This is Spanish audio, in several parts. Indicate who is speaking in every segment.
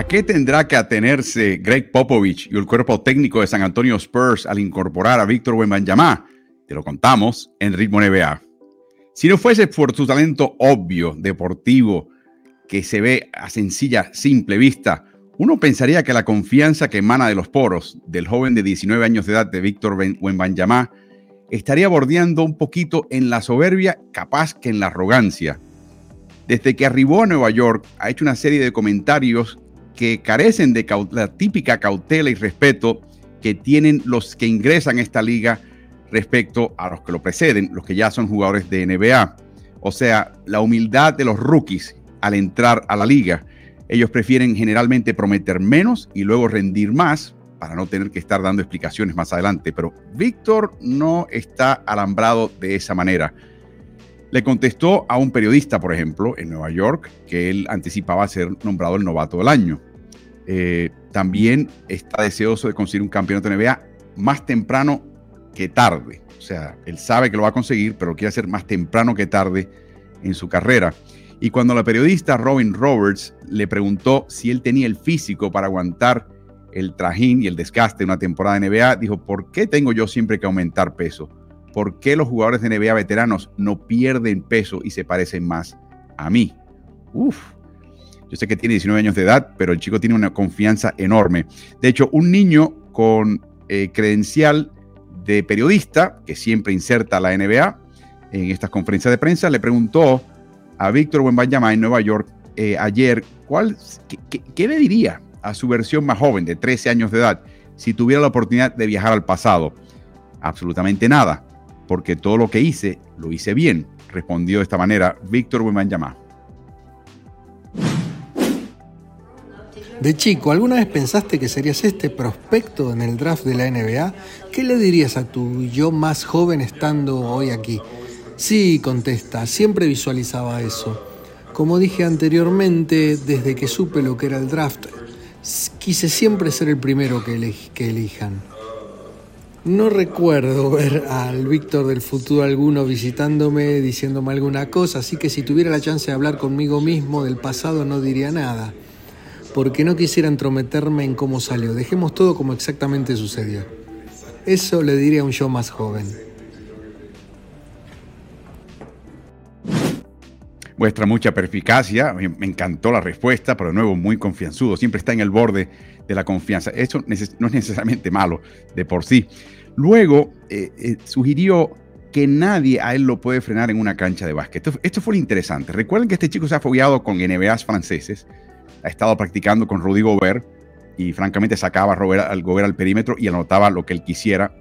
Speaker 1: ¿A qué tendrá que atenerse Greg Popovich y el cuerpo técnico de San Antonio Spurs al incorporar a Víctor Wembanyama? Te lo contamos en Ritmo NBA. Si no fuese por su talento obvio, deportivo, que se ve a sencilla, simple vista, uno pensaría que la confianza que emana de los poros del joven de 19 años de edad de Víctor Wembanyama estaría bordeando un poquito en la soberbia, capaz que en la arrogancia. Desde que arribó a Nueva York, ha hecho una serie de comentarios que carecen de la típica cautela y respeto que tienen los que ingresan a esta liga respecto a los que lo preceden, los que ya son jugadores de NBA. O sea, la humildad de los rookies al entrar a la liga. Ellos prefieren generalmente prometer menos y luego rendir más para no tener que estar dando explicaciones más adelante. Pero Víctor no está alambrado de esa manera. Le contestó a un periodista, por ejemplo, en Nueva York, que él anticipaba ser nombrado el novato del año. Eh, también está deseoso de conseguir un campeonato de NBA más temprano que tarde. O sea, él sabe que lo va a conseguir, pero quiere hacer más temprano que tarde en su carrera. Y cuando la periodista Robin Roberts le preguntó si él tenía el físico para aguantar el trajín y el desgaste de una temporada de NBA, dijo, ¿por qué tengo yo siempre que aumentar peso? ¿Por qué los jugadores de NBA veteranos no pierden peso y se parecen más a mí? Uf, yo sé que tiene 19 años de edad, pero el chico tiene una confianza enorme. De hecho, un niño con eh, credencial de periodista, que siempre inserta la NBA en estas conferencias de prensa, le preguntó a Víctor Wembanyama en Nueva York eh, ayer cuál, qué, le diría a su versión más joven, de 13 años de edad, si tuviera la oportunidad de viajar al pasado. Absolutamente nada, porque todo lo que hice, lo hice bien, respondió de esta manera Víctor Wembanyama.
Speaker 2: De chico, ¿alguna vez pensaste que serías este prospecto en el draft de la NBA? ¿Qué le dirías a tu yo más joven estando hoy aquí? Sí, contesta, siempre visualizaba eso. Como dije anteriormente, desde que supe lo que era el draft, quise siempre ser el primero que, que elijan. No recuerdo ver al Víctor del futuro alguno visitándome, diciéndome alguna cosa, así que si tuviera la chance de hablar conmigo mismo del pasado no diría nada porque no quisiera entrometerme en cómo salió. Dejemos todo como exactamente sucedió. Eso le diría a un yo más joven.
Speaker 1: Muestra mucha perspicacia, me encantó la respuesta, pero de nuevo muy confianzudo, siempre está en el borde de la confianza. Eso no es necesariamente malo de por sí. Luego eh, eh, sugirió que nadie a él lo puede frenar en una cancha de básquet. Esto, fue lo interesante. Recuerden que este chico se ha fogueado con NBAs franceses, ha estado practicando con Rudy Gobert y francamente sacaba al Gobert al perímetro y anotaba lo que él quisiera.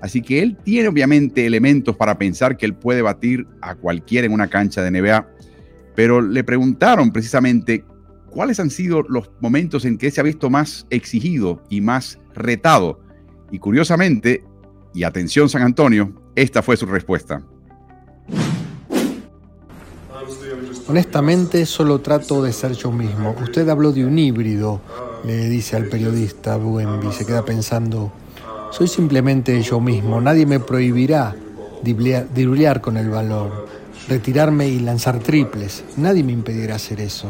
Speaker 1: Así que él tiene obviamente elementos para pensar que él puede batir a cualquiera en una cancha de NBA, pero le preguntaron precisamente cuáles han sido los momentos en que se ha visto más exigido y más retado. Y curiosamente, y atención San Antonio, esta fue su respuesta.
Speaker 2: Honestamente, solo trato de ser yo mismo. Usted habló de un híbrido, le dice al periodista Buenby. Se queda pensando, soy simplemente yo mismo. Nadie me prohibirá dirulear con el valor, retirarme y lanzar triples. Nadie me impedirá hacer eso.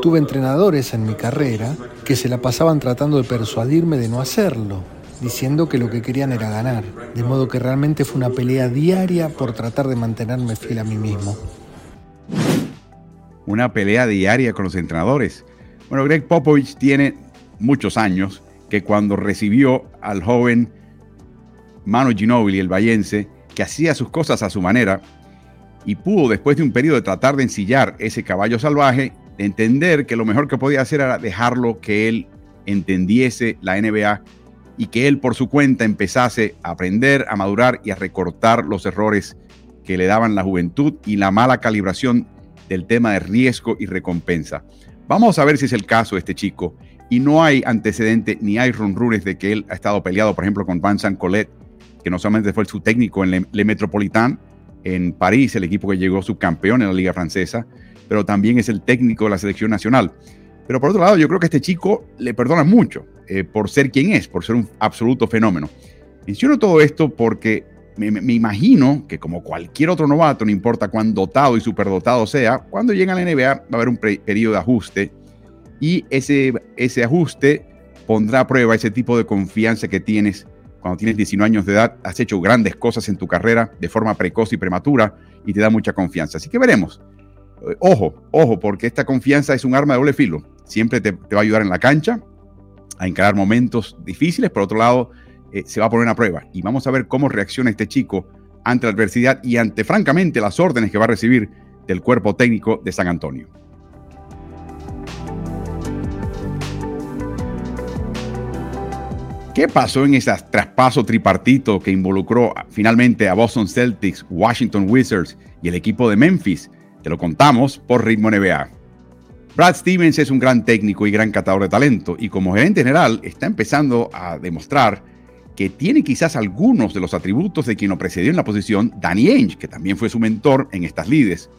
Speaker 2: Tuve entrenadores en mi carrera que se la pasaban tratando de persuadirme de no hacerlo, diciendo que lo que querían era ganar. De modo que realmente fue una pelea diaria por tratar de mantenerme fiel a mí mismo
Speaker 1: una pelea diaria con los entrenadores. Bueno, Greg Popovich tiene muchos años que cuando recibió al joven Manu Ginobili, el bayense, que hacía sus cosas a su manera y pudo, después de un periodo de tratar de ensillar ese caballo salvaje, entender que lo mejor que podía hacer era dejarlo que él entendiese la NBA y que él por su cuenta empezase a aprender, a madurar y a recortar los errores que le daban la juventud y la mala calibración del tema de riesgo y recompensa. Vamos a ver si es el caso de este chico. Y no hay antecedente ni hay rumores de que él ha estado peleado, por ejemplo, con Vincent Collet, que no solamente fue su técnico en Le, Le en París, el equipo que llegó subcampeón en la Liga Francesa, pero también es el técnico de la selección nacional. Pero por otro lado, yo creo que este chico le perdona mucho eh, por ser quien es, por ser un absoluto fenómeno. Menciono todo esto porque me, imagino que como cualquier otro novato, no importa cuán dotado y superdotado sea, cuando llega a la NBA va a haber un periodo de ajuste y ese, ese ajuste pondrá a prueba ese tipo de confianza que tienes cuando tienes 19 años de edad, has hecho grandes cosas en tu carrera de forma precoz y prematura y te da mucha confianza. Así que veremos. Eh, ojo, ojo, porque esta confianza es un arma de doble filo. Siempre te, va a ayudar en la cancha a encarar momentos difíciles, por otro lado, eh, se va a poner a prueba. Y vamos a ver cómo reacciona este chico ante la adversidad y ante, francamente, las órdenes que va a recibir del cuerpo técnico de San Antonio. ¿Qué pasó en ese traspaso tripartito que involucró finalmente a Boston Celtics, Washington Wizards y el equipo de Memphis? Te lo contamos por Ritmo NBA. Brad Stevens es un gran técnico y gran catador de talento y como gerente general está empezando a demostrar que tiene quizás algunos de los atributos de quien lo precedió en la posición, Danny Ainge, que también fue su mentor en estas lides,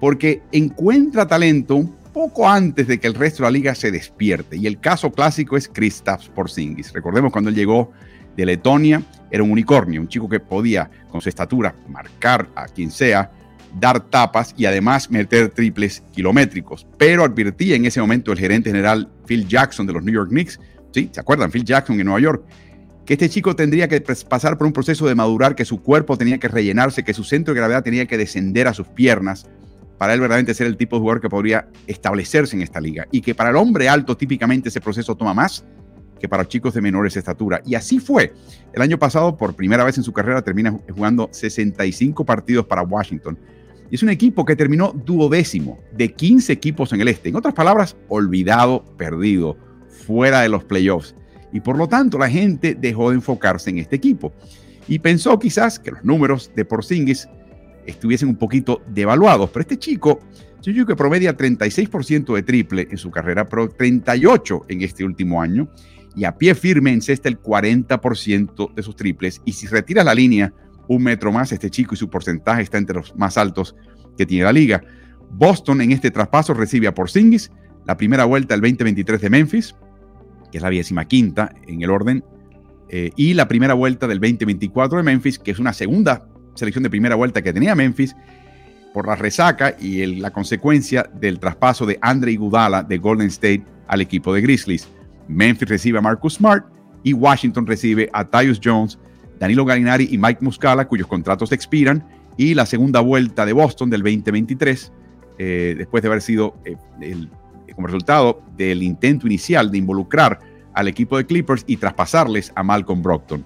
Speaker 1: porque encuentra talento un poco antes de que el resto de la liga se despierte. Y el caso clásico es Kristaps Porzingis. Recordemos cuando él llegó de Letonia, era un unicornio, un chico que podía con su estatura marcar a quien sea, dar tapas y además meter triples kilométricos. Pero advertía en ese momento el gerente general Phil Jackson de los New York Knicks, ¿sí? ¿Se acuerdan? Phil Jackson en Nueva York, que este chico tendría que pasar por un proceso de madurar, que su cuerpo tenía que rellenarse, que su centro de gravedad tenía que descender a sus piernas para él verdaderamente ser el tipo de jugador que podría establecerse en esta liga. Y que para el hombre alto típicamente ese proceso toma más que para chicos de menores estatura. Y así fue. El año pasado, por primera vez en su carrera, termina jugando 65 partidos para Washington. Y es un equipo que terminó duodécimo de 15 equipos en el este. En otras palabras, olvidado, perdido, fuera de los playoffs. Y por lo tanto, la gente dejó de enfocarse en este equipo. Y pensó quizás que los números de Porzingis estuviesen un poquito devaluados. Pero este chico, que promedia 36% de triple en su carrera, pero 38% en este último año. Y a pie firme encesta el 40% de sus triples. Y si retira la línea un metro más, este chico y su porcentaje está entre los más altos que tiene la liga. Boston en este traspaso recibe a Porzingis, la primera vuelta del 2023 de Memphis, que es la décima quinta en el orden, eh, y la primera vuelta del 2024 de Memphis, que es una segunda selección de primera vuelta que tenía Memphis por la resaca y la consecuencia del traspaso de Andre Iguodala de Golden State al equipo de Grizzlies. Memphis recibe a Marcus Smart y Washington recibe a Tyus Jones, Danilo Gallinari y Mike Muscala, cuyos contratos expiran, y la segunda vuelta de Boston del 2023, eh, después de haber sido eh, como resultado del intento inicial de involucrar al equipo de Clippers y traspasarles a Malcolm Brockton.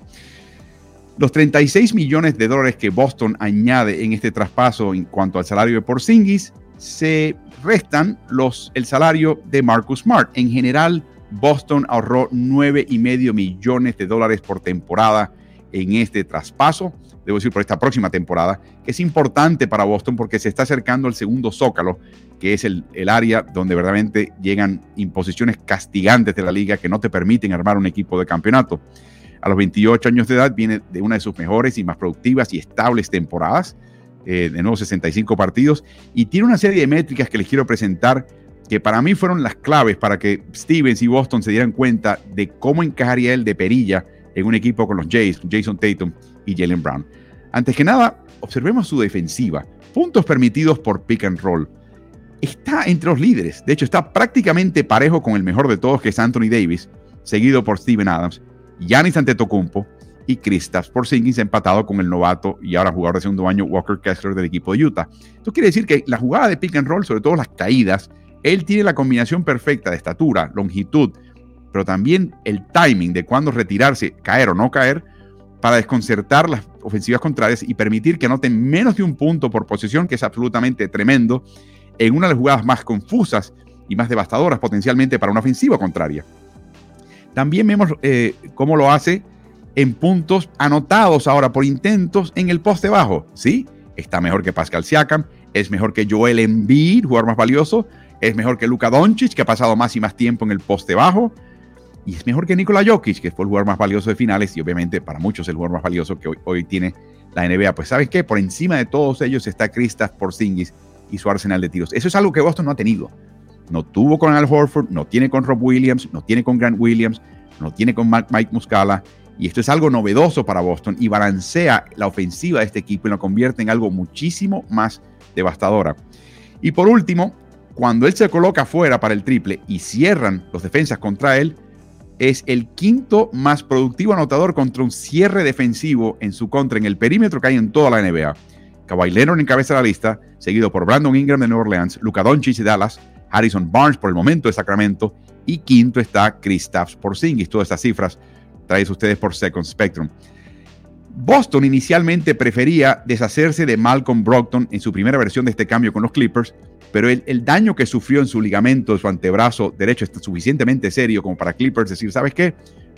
Speaker 1: Los 36 millones de dólares que Boston añade en este traspaso en cuanto al salario de Porzingis se restan los, el salario de Marcus Smart. En general, Boston ahorró 9,5 millones de dólares por temporada en este traspaso, debo decir por esta próxima temporada, que es importante para Boston porque se está acercando al segundo zócalo, que es el, el área donde verdaderamente llegan imposiciones castigantes de la liga que no te permiten armar un equipo de campeonato. A los 28 años de edad viene de una de sus mejores y más productivas y estables temporadas, eh, de nuevo 65 partidos, y tiene una serie de métricas que les quiero presentar que para mí fueron las claves para que Stevens y Boston se dieran cuenta de cómo encajaría él de perilla en un equipo con los Jays, Jason Tatum y Jalen Brown. Antes que nada, observemos su defensiva. Puntos permitidos por pick and roll. Está entre los líderes. De hecho, está prácticamente parejo con el mejor de todos, que es Anthony Davis, seguido por Steven Adams. Giannis Antetokounmpo y Kristaps Porzingis empatado con el novato y ahora jugador de segundo año Walker Kessler del equipo de Utah. Esto quiere decir que la jugada de pick and roll, sobre todo las caídas, él tiene la combinación perfecta de estatura, longitud, pero también el timing de cuándo retirarse, caer o no caer, para desconcertar las ofensivas contrarias y permitir que anoten menos de un punto por posición, que es absolutamente tremendo, en una de las jugadas más confusas y más devastadoras potencialmente para una ofensiva contraria. También vemos eh, cómo lo hace en puntos anotados ahora por intentos en el poste bajo. Sí, está mejor que Pascal Siakam, es mejor que Joel Embiid, jugador más valioso, es mejor que Luka Doncic, que ha pasado más y más tiempo en el poste bajo, y es mejor que Nikola Jokic, que fue el jugador más valioso de finales y obviamente para muchos el jugador más valioso que hoy, tiene la NBA. Pues ¿sabes qué? Por encima de todos ellos está Kristaps Porzingis y su arsenal de tiros. Eso es algo que Boston no ha tenido. No tuvo con Al Horford, no tiene con Rob Williams, no tiene con Grant Williams, no tiene con Mike Muscala. Y esto es algo novedoso para Boston y balancea la ofensiva de este equipo y lo convierte en algo muchísimo más devastadora. Y por último, cuando él se coloca fuera para el triple y cierran los defensas contra él, es el quinto más productivo anotador contra un cierre defensivo en su contra en el perímetro que hay en toda la NBA. Kawhi Leonard encabeza la lista, seguido por Brandon Ingram de Nueva Orleans, Luka Doncic de Dallas, Harrison Barnes por el momento de Sacramento y quinto está Kristaps Porzingis. Todas estas cifras traes ustedes por Second Spectrum. Boston inicialmente prefería deshacerse de Malcolm Brogdon en su primera versión de este cambio con los Clippers, pero el, daño que sufrió en su ligamento de su antebrazo derecho está suficientemente serio como para Clippers decir, ¿sabes qué?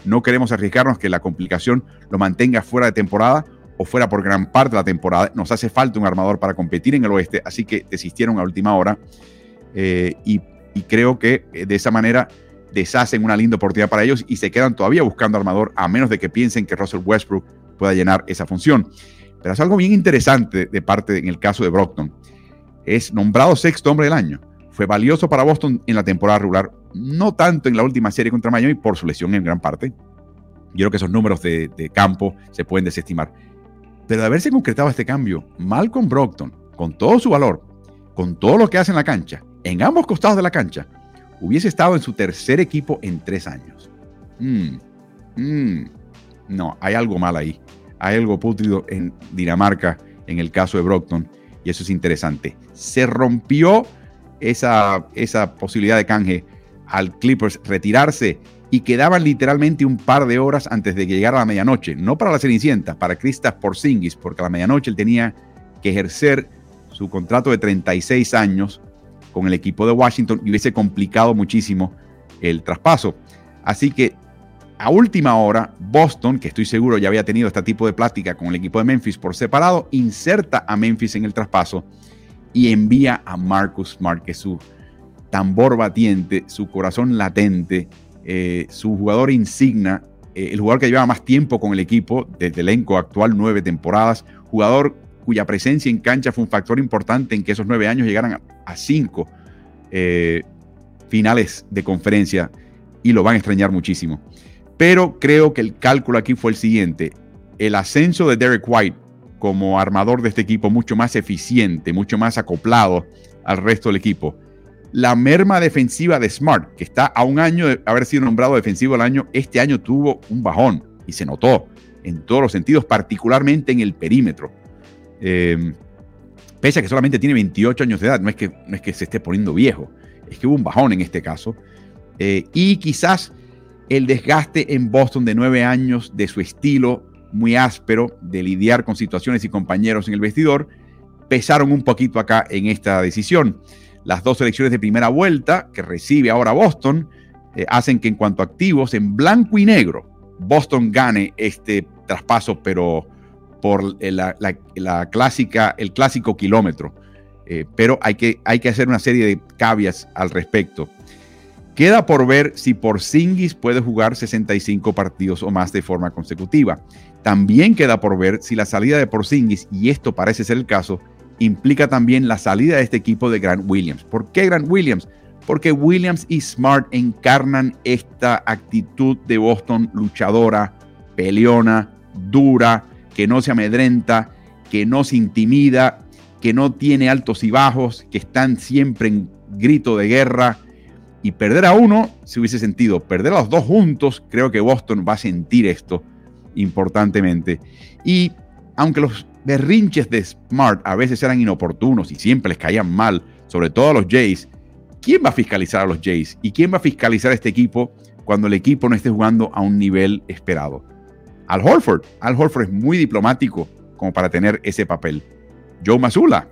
Speaker 1: No queremos arriesgarnos que la complicación lo mantenga fuera de temporada o fuera por gran parte de la temporada. Nos hace falta un armador para competir en el oeste, así que desistieron a última hora eh, y, creo que eh, de esa manera deshacen una linda oportunidad para ellos y se quedan todavía buscando armador a menos de que piensen que Russell Westbrook pueda llenar esa función. Pero es algo bien interesante de parte en el caso de Brockton es nombrado sexto hombre del año. Fue valioso para Boston en la temporada regular, no tanto en la última serie contra Miami por su lesión en gran parte. Yo creo que esos números de, campo se pueden desestimar. Pero de haberse concretado este cambio, Malcolm Brockton, con todo su valor, con todo lo que hace en la cancha, en ambos costados de la cancha, hubiese estado en su tercer equipo en tres años. Mm, mm. no, hay algo mal ahí. Hay algo pútrido en Dinamarca en el caso de Brockton y eso es interesante. Se rompió esa, esa posibilidad de canje al Clippers retirarse y quedaban literalmente un par de horas antes de que llegara la medianoche. No para la Cenicienta, para Kristaps Porzingis, porque a la medianoche él tenía que ejercer su contrato de 36 años con el equipo de Washington y hubiese complicado muchísimo el traspaso. Así que a última hora, Boston, que estoy seguro ya había tenido este tipo de plática con el equipo de Memphis por separado, inserta a Memphis en el traspaso y envía a Marcus Smart, su tambor batiente, su corazón latente, eh, su jugador insignia, eh, el jugador que lleva más tiempo con el equipo, desde el elenco actual, nueve temporadas, jugador cuya presencia en cancha fue un factor importante en que esos nueve años llegaran a, cinco eh, finales de conferencia y lo van a extrañar muchísimo. Pero creo que el cálculo aquí fue el siguiente. El ascenso de Derek White como armador de este equipo mucho más eficiente, mucho más acoplado al resto del equipo. La merma defensiva de Smart, que está a un año de haber sido nombrado defensivo del año, este año tuvo un bajón y se notó en todos los sentidos, particularmente en el perímetro. Eh, pese a que solamente tiene 28 años de edad, no es que, no es que se esté poniendo viejo, es que hubo un bajón en este caso. Eh, y quizás el desgaste en Boston de nueve años de su estilo muy áspero de lidiar con situaciones y compañeros en el vestidor pesaron un poquito acá en esta decisión. Las dos elecciones de primera vuelta que recibe ahora Boston eh, hacen que en cuanto a activos, en blanco y negro, Boston gane este traspaso, pero por la, clásica, el clásico kilómetro. Eh, pero hay que, hay que hacer una serie de cavias al respecto. Queda por ver si Porzingis puede jugar 65 partidos o más de forma consecutiva. También queda por ver si la salida de Porzingis, y esto parece ser el caso, implica también la salida de este equipo de Grant Williams. ¿Por qué Grant Williams? Porque Williams y Smart encarnan esta actitud de Boston luchadora, peleona, dura, que no se amedrenta, que no se intimida, que no tiene altos y bajos, que están siempre en grito de guerra, y perder a uno se hubiese sentido. Perder a los dos juntos, creo que Boston va a sentir esto importantemente. Y aunque los berrinches de Smart a veces eran inoportunos y siempre les caían mal, sobre todo a los Jays, ¿quién va a fiscalizar a los Jays? ¿Y quién va a fiscalizar a este equipo cuando el equipo no esté jugando a un nivel esperado? Al Horford. Al Horford es muy diplomático como para tener ese papel. Joe Mazula.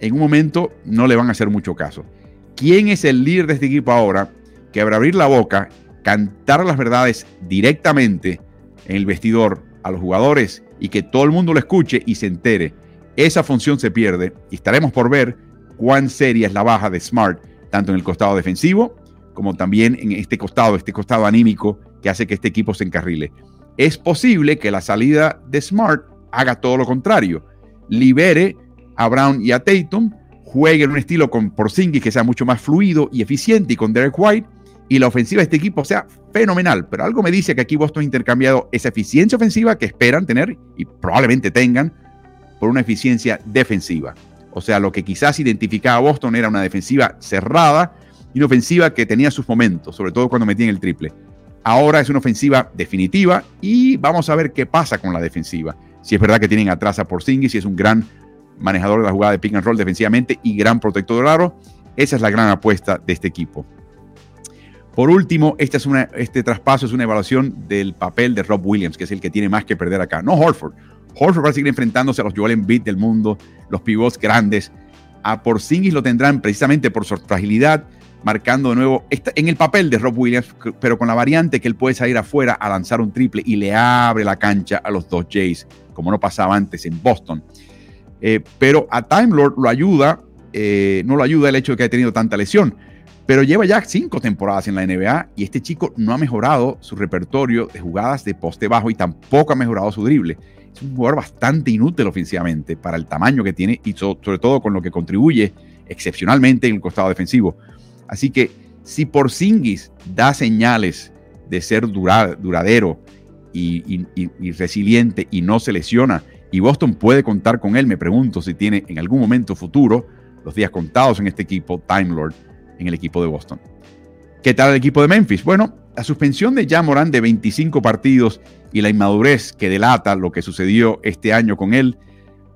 Speaker 1: En un momento no le van a hacer mucho caso quién es el líder de este equipo ahora que habrá abrir la boca, cantar las verdades directamente en el vestidor a los jugadores y que todo el mundo lo escuche y se entere. Esa función se pierde y estaremos por ver cuán seria es la baja de Smart, tanto en el costado defensivo como también en este costado, este costado anímico que hace que este equipo se encarrile. Es posible que la salida de Smart haga todo lo contrario, libere a Brown y a Tatum juegue en un estilo con Porzingis que sea mucho más fluido y eficiente y con Derek White y la ofensiva de este equipo sea fenomenal. Pero algo me dice que aquí Boston ha intercambiado esa eficiencia ofensiva que esperan tener y probablemente tengan por una eficiencia defensiva. O sea, lo que quizás identificaba a Boston era una defensiva cerrada y una ofensiva que tenía sus momentos, sobre todo cuando metían el triple. Ahora es una ofensiva definitiva y vamos a ver qué pasa con la defensiva. Si es verdad que tienen atrás a Porzingis y es un gran manejador de la jugada de pick and roll defensivamente y gran protector de aro, esa es la gran apuesta de este equipo. Por último, este, es este traspaso es una evaluación del papel de Rob Williams, que es el que tiene más que perder acá. No Horford. Horford va a seguir enfrentándose a los Joel Embiid del mundo, los pivots grandes. A Porzingis lo tendrán precisamente por su fragilidad, marcando de nuevo en el papel de Rob Williams, pero con la variante que él puede salir afuera a lanzar un triple y le abre la cancha a los dos Jays, como no pasaba antes en Boston. Eh, pero a Time Lord lo ayuda, eh, no lo ayuda el hecho de que haya tenido tanta lesión, pero lleva ya cinco temporadas en la NBA y este chico no ha mejorado su repertorio de jugadas de poste bajo y tampoco ha mejorado su drible. Es un jugador bastante inútil ofensivamente para el tamaño que tiene y sobre todo con lo que contribuye excepcionalmente en el costado defensivo. Así que si Porzingis da señales de ser duradero y, resiliente y no se lesiona, y Boston puede contar con él, me pregunto si tiene en algún momento futuro los días contados en este equipo, Time Lord, en el equipo de Boston. ¿Qué tal el equipo de Memphis? Bueno, la suspensión de Jamoran de 25 partidos y la inmadurez que delata lo que sucedió este año con él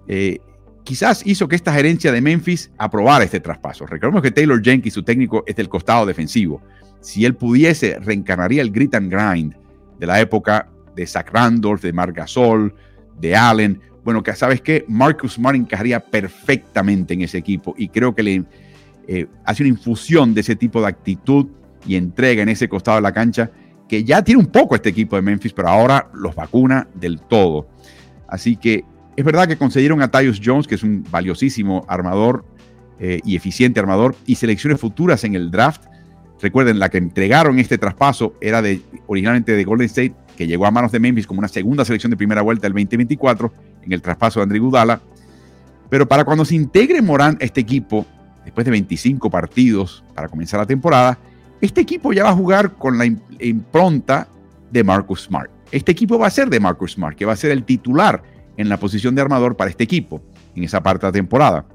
Speaker 1: eh, quizás hizo que esta gerencia de Memphis aprobara este traspaso. Recordemos que Taylor Jenkins, su técnico, es del costado defensivo. Si él pudiese, reencarnaría el grit and grind de la época de Zach Randolph, de Marc Gasol, de Allen. Bueno, sabes que Marcus Smart encajaría perfectamente en ese equipo y creo que le eh, hace una infusión de ese tipo de actitud y entrega en ese costado de la cancha que ya tiene un poco este equipo de Memphis, pero ahora los vacuna del todo. Así que es verdad que concedieron a Tyus Jones, que es un valiosísimo armador eh, y eficiente armador, y selecciones futuras en el draft. Recuerden, la que entregaron este traspaso era de, originalmente de Golden State, que llegó a manos de Memphis como una segunda selección de primera vuelta del 2024 en el traspaso de Andrew Gudala. Pero para cuando se integre Morán a este equipo, después de 25 partidos para comenzar la temporada, este equipo ya va a jugar con la impronta de Marcus Smart. Este equipo va a ser de Marcus Smart, que va a ser el titular en la posición de armador para este equipo en esa parte de la temporada.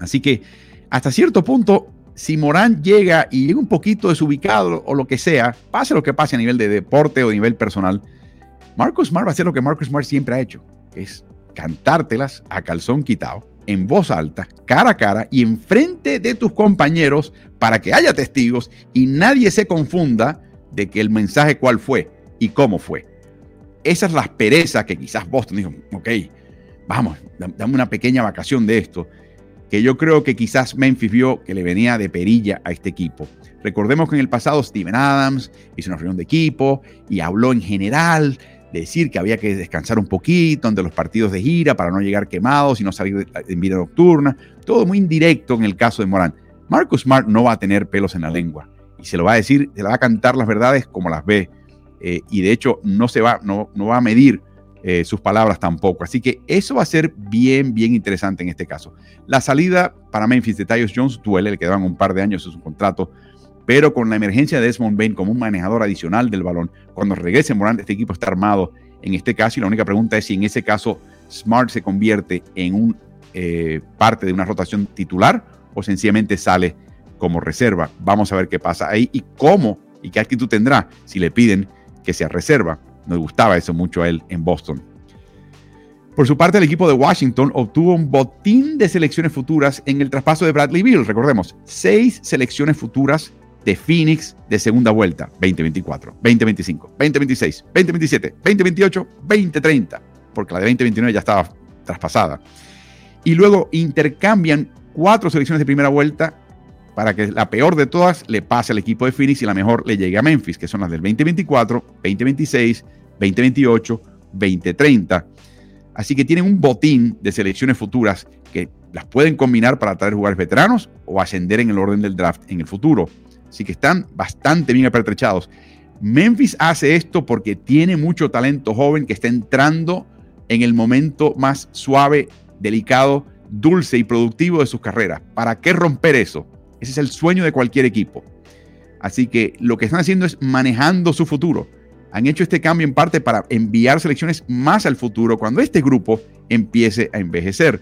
Speaker 1: Así que hasta cierto punto, si Morán llega y llega un poquito desubicado o lo que sea, pase lo que pase a nivel de deporte o a nivel personal, Marcus Smart va a hacer lo que Marcus Smart siempre ha hecho, es cantártelas a calzón quitado, en voz alta, cara a cara y enfrente de tus compañeros para que haya testigos y nadie se confunda de que el mensaje cuál fue y cómo fue. Esa es la aspereza que quizás Boston dijo, ok, vamos, dame una pequeña vacación de esto, que yo creo que quizás Memphis vio que le venía de perilla a este equipo. Recordemos que en el pasado Steven Adams hizo una reunión de equipo y habló en general decir que había que descansar un poquito ante los partidos de gira para no llegar quemados y no salir en vida nocturna. Todo muy indirecto en el caso de Morán. Marcus Smart no va a tener pelos en la lengua y se lo va a decir, se le va a cantar las verdades como las ve eh, y de hecho no, se va, no, no va a medir eh, sus palabras tampoco. Así que eso va a ser bien, bien interesante en este caso. La salida para Memphis de Tyus Jones duele, le quedaban un par de años en su contrato, pero con la emergencia de Desmond Bain como un manejador adicional del balón, cuando regrese Morán, este equipo está armado en este caso y la única pregunta es si en ese caso Smart se convierte en un eh, parte de una rotación titular o sencillamente sale como reserva. Vamos a ver qué pasa ahí y cómo y qué actitud tendrá si le piden que se reserva. Nos gustaba eso mucho a él en Boston. Por su parte, el equipo de Washington obtuvo un botín de selecciones futuras en el traspaso de Bradley Bill. Recordemos, seis selecciones futuras de Phoenix de segunda vuelta, 2024, 2025, 2026, 2027, 2028, 2030, porque la de 2029 ya estaba traspasada. Y luego intercambian cuatro selecciones de primera vuelta para que la peor de todas le pase al equipo de Phoenix y la mejor le llegue a Memphis, que son las del 2024, 2026, 2028, 2030. Así que tienen un botín de selecciones futuras que las pueden combinar para traer jugadores veteranos o ascender en el orden del draft en el futuro. Así que están bastante bien apertrechados. Memphis hace esto porque tiene mucho talento joven que está entrando en el momento más suave, delicado, dulce y productivo de sus carreras. ¿Para qué romper eso? Ese es el sueño de cualquier equipo. Así que lo que están haciendo es manejando su futuro. Han hecho este cambio en parte para enviar selecciones más al futuro cuando este grupo empiece a envejecer.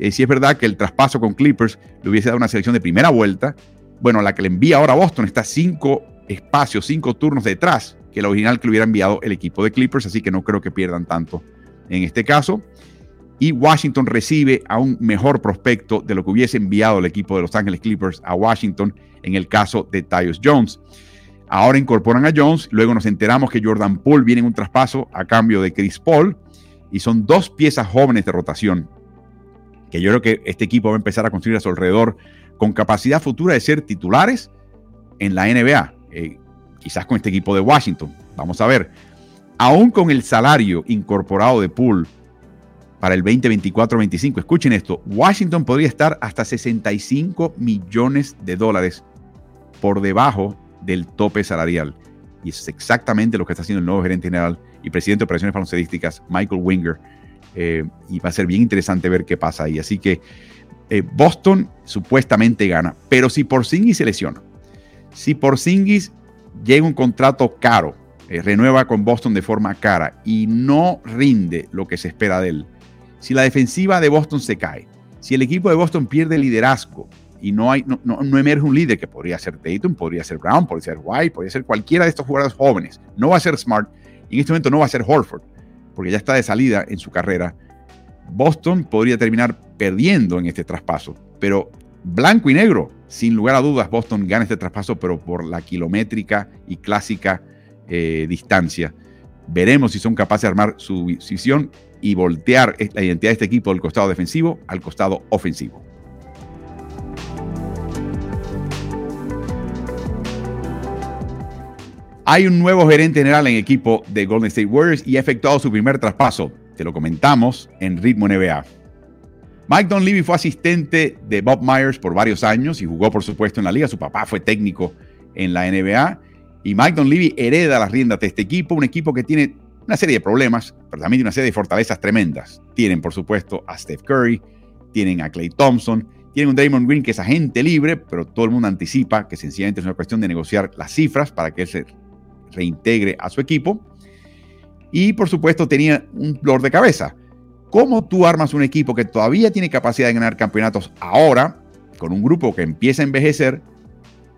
Speaker 1: Eh, si es verdad que el traspaso con Clippers le hubiese dado una selección de primera vuelta, bueno, la que le envía ahora a Boston está cinco espacios, cinco turnos detrás que la original que le hubiera enviado el equipo de Clippers, así que no creo que pierdan tanto en este caso. Y Washington recibe a un mejor prospecto de lo que hubiese enviado el equipo de Los Ángeles Clippers a Washington en el caso de Tyus Jones. Ahora incorporan a Jones, luego nos enteramos que Jordan Poole viene en un traspaso a cambio de Chris Paul y son dos piezas jóvenes de rotación que yo creo que este equipo va a empezar a construir a su alrededor con capacidad futura de ser titulares en la NBA, eh, quizás con este equipo de Washington. Vamos a ver, aún con el salario incorporado de Poole para el 2024-25, escuchen esto, Washington podría estar hasta 65 millones de dólares por debajo del tope salarial. Y es exactamente lo que está haciendo el nuevo gerente general y presidente de operaciones baloncestísticas, Michael Winger. Eh, y va a ser bien interesante ver qué pasa ahí. Así que eh, Boston supuestamente gana, pero si Porzingis se lesiona, si Porzingis llega un contrato caro, eh, renueva con Boston de forma cara y no rinde lo que se espera de él, si la defensiva de Boston se cae, si el equipo de Boston pierde liderazgo y no, hay, no, no, emerge un líder que podría ser Dayton, podría ser Brown, podría ser White, podría ser cualquiera de estos jugadores jóvenes, no va a ser Smart y en este momento no va a ser Horford, porque ya está de salida en su carrera. Boston podría terminar perdiendo en este traspaso, pero blanco y negro, sin lugar a dudas, Boston gana este traspaso, pero por la kilométrica y clásica eh, distancia. Veremos si son capaces de armar su visión y voltear la identidad de este equipo del costado defensivo al costado ofensivo. Hay un nuevo gerente general en equipo de Golden State Warriors y ha efectuado su primer traspaso. Te lo comentamos en Ritmo NBA. Mike Don fue asistente de Bob Myers por varios años y jugó, por supuesto, en la liga. Su papá fue técnico en la NBA. Y Mike Don hereda las riendas de este equipo, un equipo que tiene una serie de problemas, pero también una serie de fortalezas tremendas. Tienen, por supuesto, a Steph Curry, tienen a Clay Thompson, tienen un Draymond Green que es agente libre, pero todo el mundo anticipa que sencillamente es una cuestión de negociar las cifras para que él se reintegre a su equipo. Y por supuesto tenía un dolor de cabeza. ¿Cómo tú armas un equipo que todavía tiene capacidad de ganar campeonatos ahora, con un grupo que empieza a envejecer,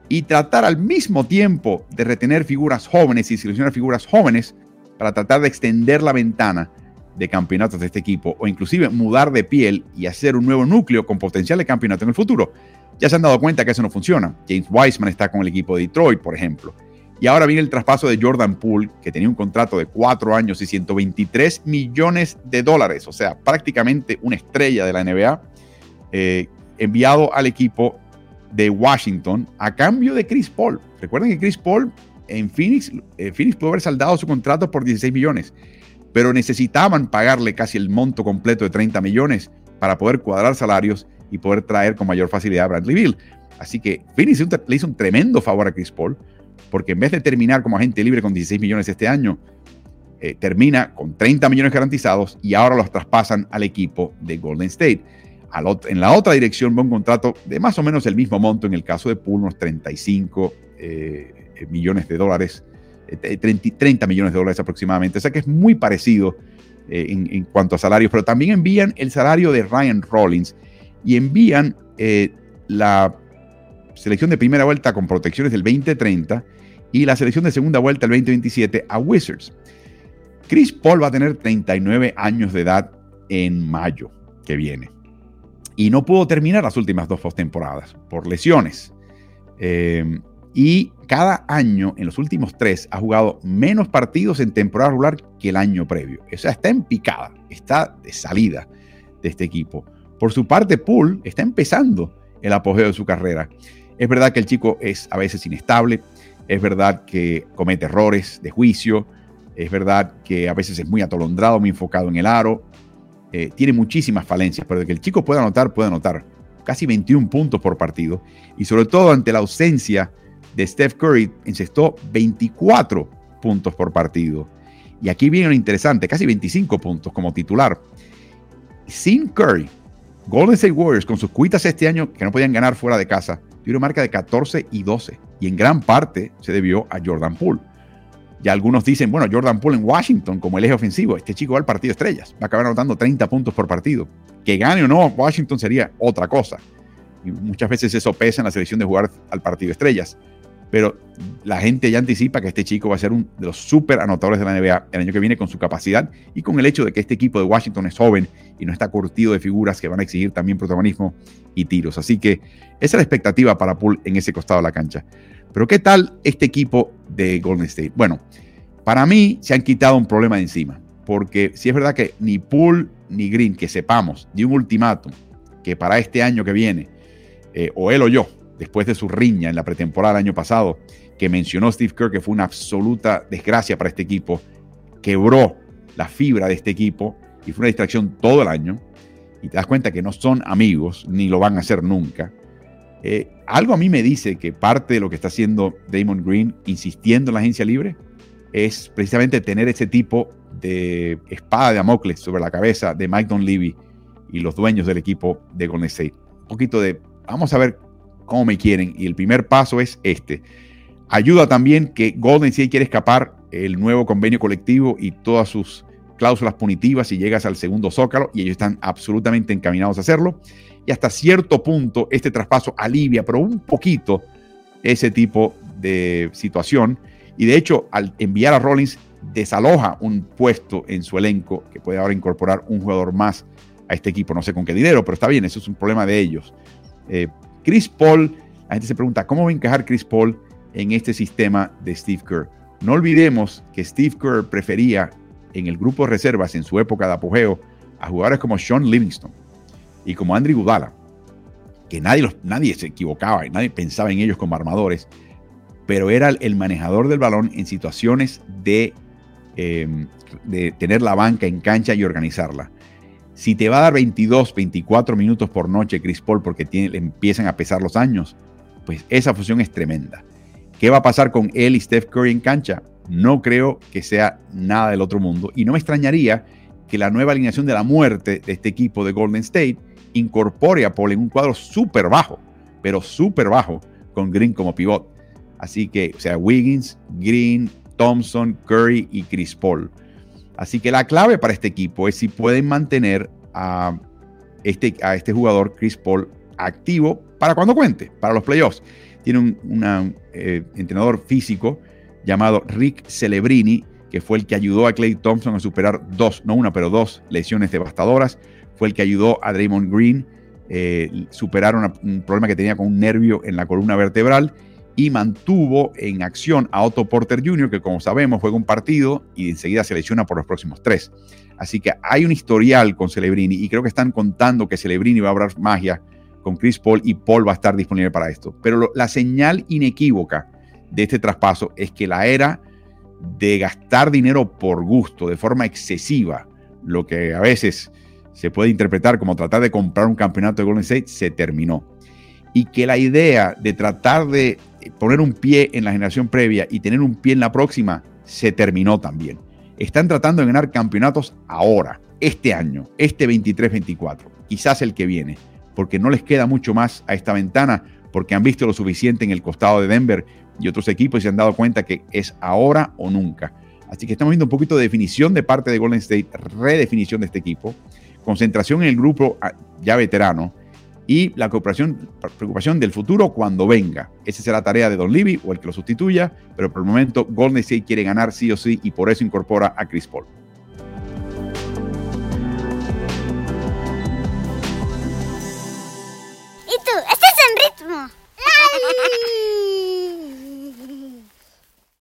Speaker 1: y tratar al mismo tiempo de retener figuras jóvenes y seleccionar figuras jóvenes para tratar de extender la ventana de campeonatos de este equipo o inclusive mudar de piel y hacer un nuevo núcleo con potencial de campeonato en el futuro? Ya se han dado cuenta que eso no funciona. James Wiseman está con el equipo de Detroit, por ejemplo. Y ahora viene el traspaso de Jordan Poole, que tenía un contrato de cuatro años y 123 millones de dólares, o sea, prácticamente una estrella de la NBA, eh, enviado al equipo de Washington a cambio de Chris Paul. Recuerden que Chris Paul en Phoenix, eh, Phoenix pudo haber saldado su contrato por 16 millones, pero necesitaban pagarle casi el monto completo de 30 millones para poder cuadrar salarios y poder traer con mayor facilidad a Bradley Bill. Así que Phoenix le hizo un tremendo favor a Chris Paul porque en vez de terminar como agente libre con 16 millones este año, eh, termina con 30 millones garantizados y ahora los traspasan al equipo de Golden State. en la otra dirección va un contrato de más o menos el mismo monto, en el caso de Poole, unos 35 eh, eh, millones de dólares, 30, millones de dólares aproximadamente. O sea que es muy parecido en, en, cuanto a salarios, pero también envían el salario de Ryan Rollins y envían la selección de primera vuelta con protecciones del 2030 y la selección de segunda vuelta el 2027 a Wizards. Chris Paul va a tener 39 años de edad en mayo que viene. Y no pudo terminar las últimas dos postemporadas por lesiones. Eh, y cada año, en los últimos tres, ha jugado menos partidos en temporada regular que el año previo. O sea, está en picada, está de salida de este equipo. Por su parte, Poole está empezando el apogeo de su carrera. Es verdad que el chico es a veces inestable, es verdad que comete errores de juicio, es verdad que a veces es muy atolondrado, muy enfocado en el aro, eh, tiene muchísimas falencias, pero de que el chico pueda anotar, puede anotar casi 21 puntos por partido y sobre todo ante la ausencia de Steph Curry, encestó 24 puntos por partido. Y aquí viene lo interesante, casi 25 puntos como titular. Sin Curry, Golden State Warriors con sus cuitas este año que no podían ganar fuera de casa, tiene una marca de 14 y 12 y en gran parte se debió a Jordan Poole. Ya algunos dicen, bueno, Jordan Poole en Washington como el eje ofensivo, este chico va al partido estrellas, va a acabar anotando 30 puntos por partido. Que gane o no Washington sería otra cosa. Y muchas veces eso pesa en la selección de jugar al partido estrellas. Pero la gente ya anticipa que este chico va a ser uno de los super anotadores de la NBA el año que viene con su capacidad y con el hecho de que este equipo de Washington es joven y no está curtido de figuras que van a exigir también protagonismo y tiros. Así que esa es la expectativa para Poole en ese costado de la cancha. Pero ¿qué tal este equipo de Golden State? Bueno, para mí se han quitado un problema de encima, porque si es verdad que ni Poole ni Green, que sepamos, de un ultimátum que para este año que viene, eh, o él o yo, después de su riña en la pretemporada del año pasado, que mencionó Steve Kerr que fue una absoluta desgracia para este equipo, quebró la fibra de este equipo y fue una distracción todo el año, y te das cuenta que no son amigos, ni lo van a hacer nunca. Eh, algo a mí me dice que parte de lo que está haciendo Damon Green, insistiendo en la agencia libre, es precisamente tener ese tipo de espada de Damocles sobre la cabeza de Mike Levy y los dueños del equipo de Golden State. Un poquito de, vamos a ver cómo me quieren. Y el primer paso es este. Ayuda también que Golden State quiere escapar el nuevo convenio colectivo y todas sus cláusulas punitivas si llegas al segundo zócalo y ellos están absolutamente encaminados a hacerlo. Y hasta cierto punto este traspaso alivia, pero un poquito, ese tipo de situación. Y de hecho, al enviar a Rollins, desaloja un puesto en su elenco que puede ahora incorporar un jugador más a este equipo. No sé con qué dinero, pero está bien, eso es un problema de ellos. Eh, Chris Paul, la gente se pregunta, ¿cómo va a encajar Chris Paul en este sistema de Steve Kerr? No olvidemos que Steve Kerr prefería en el grupo de reservas en su época de apogeo a jugadores como Sean Livingston y como Andrew Gudala, que nadie, nadie se equivocaba y nadie pensaba en ellos como armadores, pero era el manejador del balón en situaciones de, em, de tener la banca en cancha y organizarla. Si te va a dar 22, 24 minutos por noche Chris Paul porque le empiezan a pesar los años, pues esa función es tremenda. ¿Qué va a pasar con él y Steph Curry en cancha? No creo que sea nada del otro mundo y no me extrañaría que la nueva alineación de la muerte de este equipo de Golden State incorpore a Paul en un cuadro súper bajo, pero súper bajo, con Green como pivot. Así que, o sea, Wiggins, Green, Thompson, Curry y Chris Paul. Así que la clave para este equipo es si pueden mantener a este, a este jugador, Chris Paul, activo para cuando cuente, para los playoffs. Tiene un eh, entrenador físico llamado Rick Celebrini, que fue el que ayudó a Clay Thompson a superar dos, no una, pero dos lesiones devastadoras. Fue el que ayudó a Draymond Green eh, superar un problema que tenía con un nervio en la columna vertebral y mantuvo en acción a Otto Porter Jr., que como sabemos juega un partido y enseguida se lesiona por los próximos tres. Así que hay un historial con Celebrini y creo que están contando que Celebrini va a hablar magia con Chris Paul y Paul va a estar disponible para esto. Pero la señal inequívoca de este traspaso es que la era de gastar dinero por gusto, de forma excesiva, lo que a veces se puede interpretar como tratar de comprar un campeonato de Golden State, se terminó. Y que la idea de tratar de poner un pie en la generación previa y tener un pie en la próxima, se terminó también. Están tratando de ganar campeonatos ahora, este año, este 23-24, quizás el que viene, porque no les queda mucho más a esta ventana, porque han visto lo suficiente en el costado de Denver y otros equipos y se han dado cuenta que es ahora o nunca. Así que estamos viendo un poquito de definición de parte de Golden State, redefinición de este equipo, concentración en el grupo ah, ya veterano y la preocupación del futuro cuando venga. Esa será la tarea de Don Levy o el que lo sustituya, pero por el momento Golden State quiere ganar sí o sí y por eso incorpora a Chris Paul.
Speaker 3: ¿Y tú? ¿Estás en ritmo?